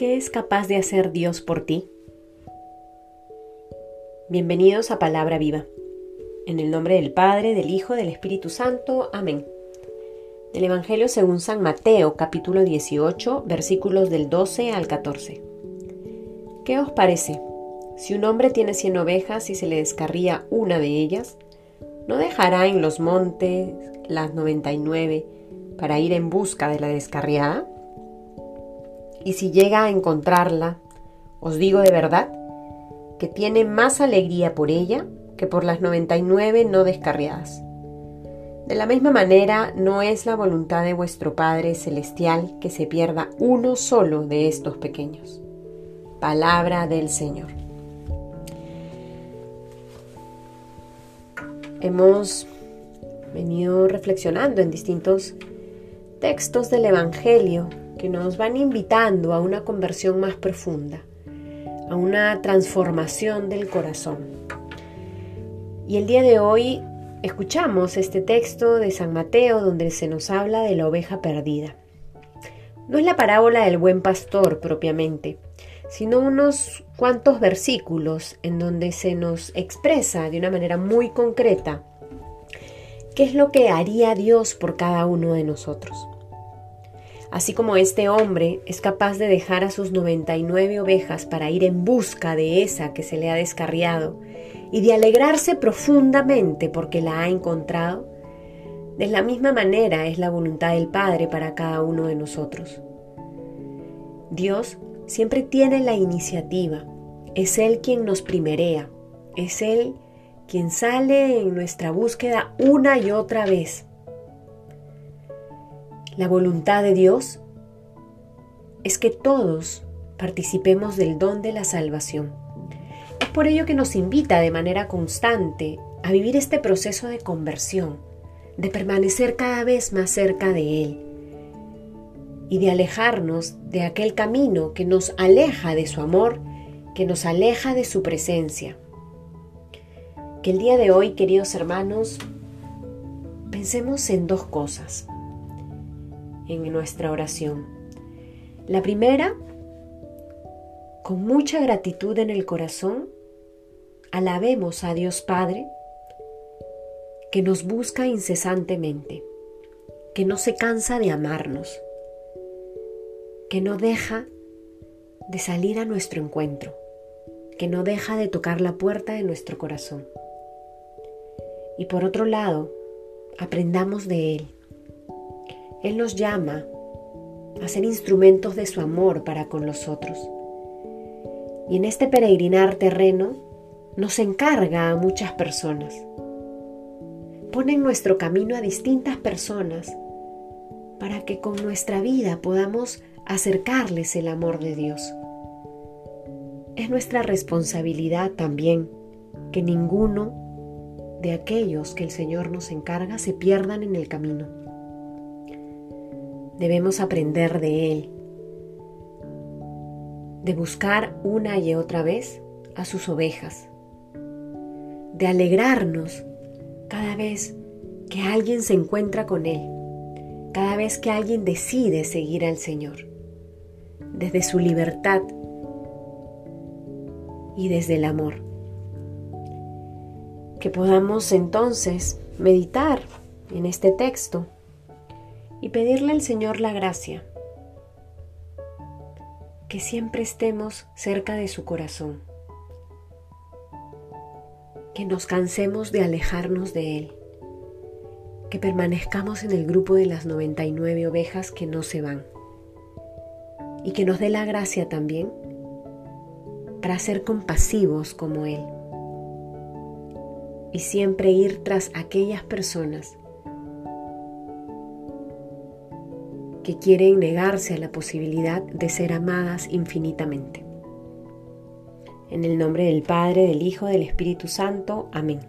¿Qué es capaz de hacer Dios por ti? Bienvenidos a Palabra Viva. En el nombre del Padre, del Hijo, del Espíritu Santo. Amén. Del Evangelio según San Mateo, capítulo 18, versículos del 12 al 14. ¿Qué os parece? Si un hombre tiene cien ovejas y se le descarría una de ellas, ¿no dejará en los montes las 99 para ir en busca de la descarriada? Y si llega a encontrarla, os digo de verdad que tiene más alegría por ella que por las 99 no descarriadas. De la misma manera, no es la voluntad de vuestro Padre Celestial que se pierda uno solo de estos pequeños. Palabra del Señor. Hemos venido reflexionando en distintos textos del Evangelio que nos van invitando a una conversión más profunda, a una transformación del corazón. Y el día de hoy escuchamos este texto de San Mateo donde se nos habla de la oveja perdida. No es la parábola del buen pastor propiamente, sino unos cuantos versículos en donde se nos expresa de una manera muy concreta qué es lo que haría Dios por cada uno de nosotros. Así como este hombre es capaz de dejar a sus 99 ovejas para ir en busca de esa que se le ha descarriado y de alegrarse profundamente porque la ha encontrado, de la misma manera es la voluntad del Padre para cada uno de nosotros. Dios siempre tiene la iniciativa, es Él quien nos primerea, es Él quien sale en nuestra búsqueda una y otra vez la voluntad de Dios es que todos participemos del don de la salvación. Es por ello que nos invita de manera constante a vivir este proceso de conversión, de permanecer cada vez más cerca de Él y de alejarnos de aquel camino que nos aleja de su amor, que nos aleja de su presencia. Que el día de hoy, queridos hermanos, pensemos en dos cosas en nuestra oración. La primera, con mucha gratitud en el corazón, alabemos a Dios Padre que nos busca incesantemente, que no se cansa de amarnos, que no deja de salir a nuestro encuentro, que no deja de tocar la puerta de nuestro corazón. Y por otro lado, aprendamos de Él él nos llama a ser instrumentos de su amor para con los otros. Y en este peregrinar terreno nos encarga a muchas personas. Pone en nuestro camino a distintas personas para que con nuestra vida podamos acercarles el amor de Dios. Es nuestra responsabilidad también que ninguno de aquellos que el Señor nos encarga se pierdan en el camino debemos aprender de Él, de buscar una y otra vez a sus ovejas, de alegrarnos cada vez que alguien se encuentra con Él, cada vez que alguien decide seguir al Señor, desde su libertad y desde el amor. Que podamos entonces meditar en este texto y pedirle al Señor la gracia, que siempre estemos cerca de su corazón, que nos cansemos de alejarnos de Él, que permanezcamos en el grupo de las 99 ovejas que no se van. Y que nos dé la gracia también para ser compasivos como Él. Y siempre ir tras aquellas personas que quieren negarse a la posibilidad de ser amadas infinitamente. En el nombre del Padre, del Hijo, del Espíritu Santo. Amén.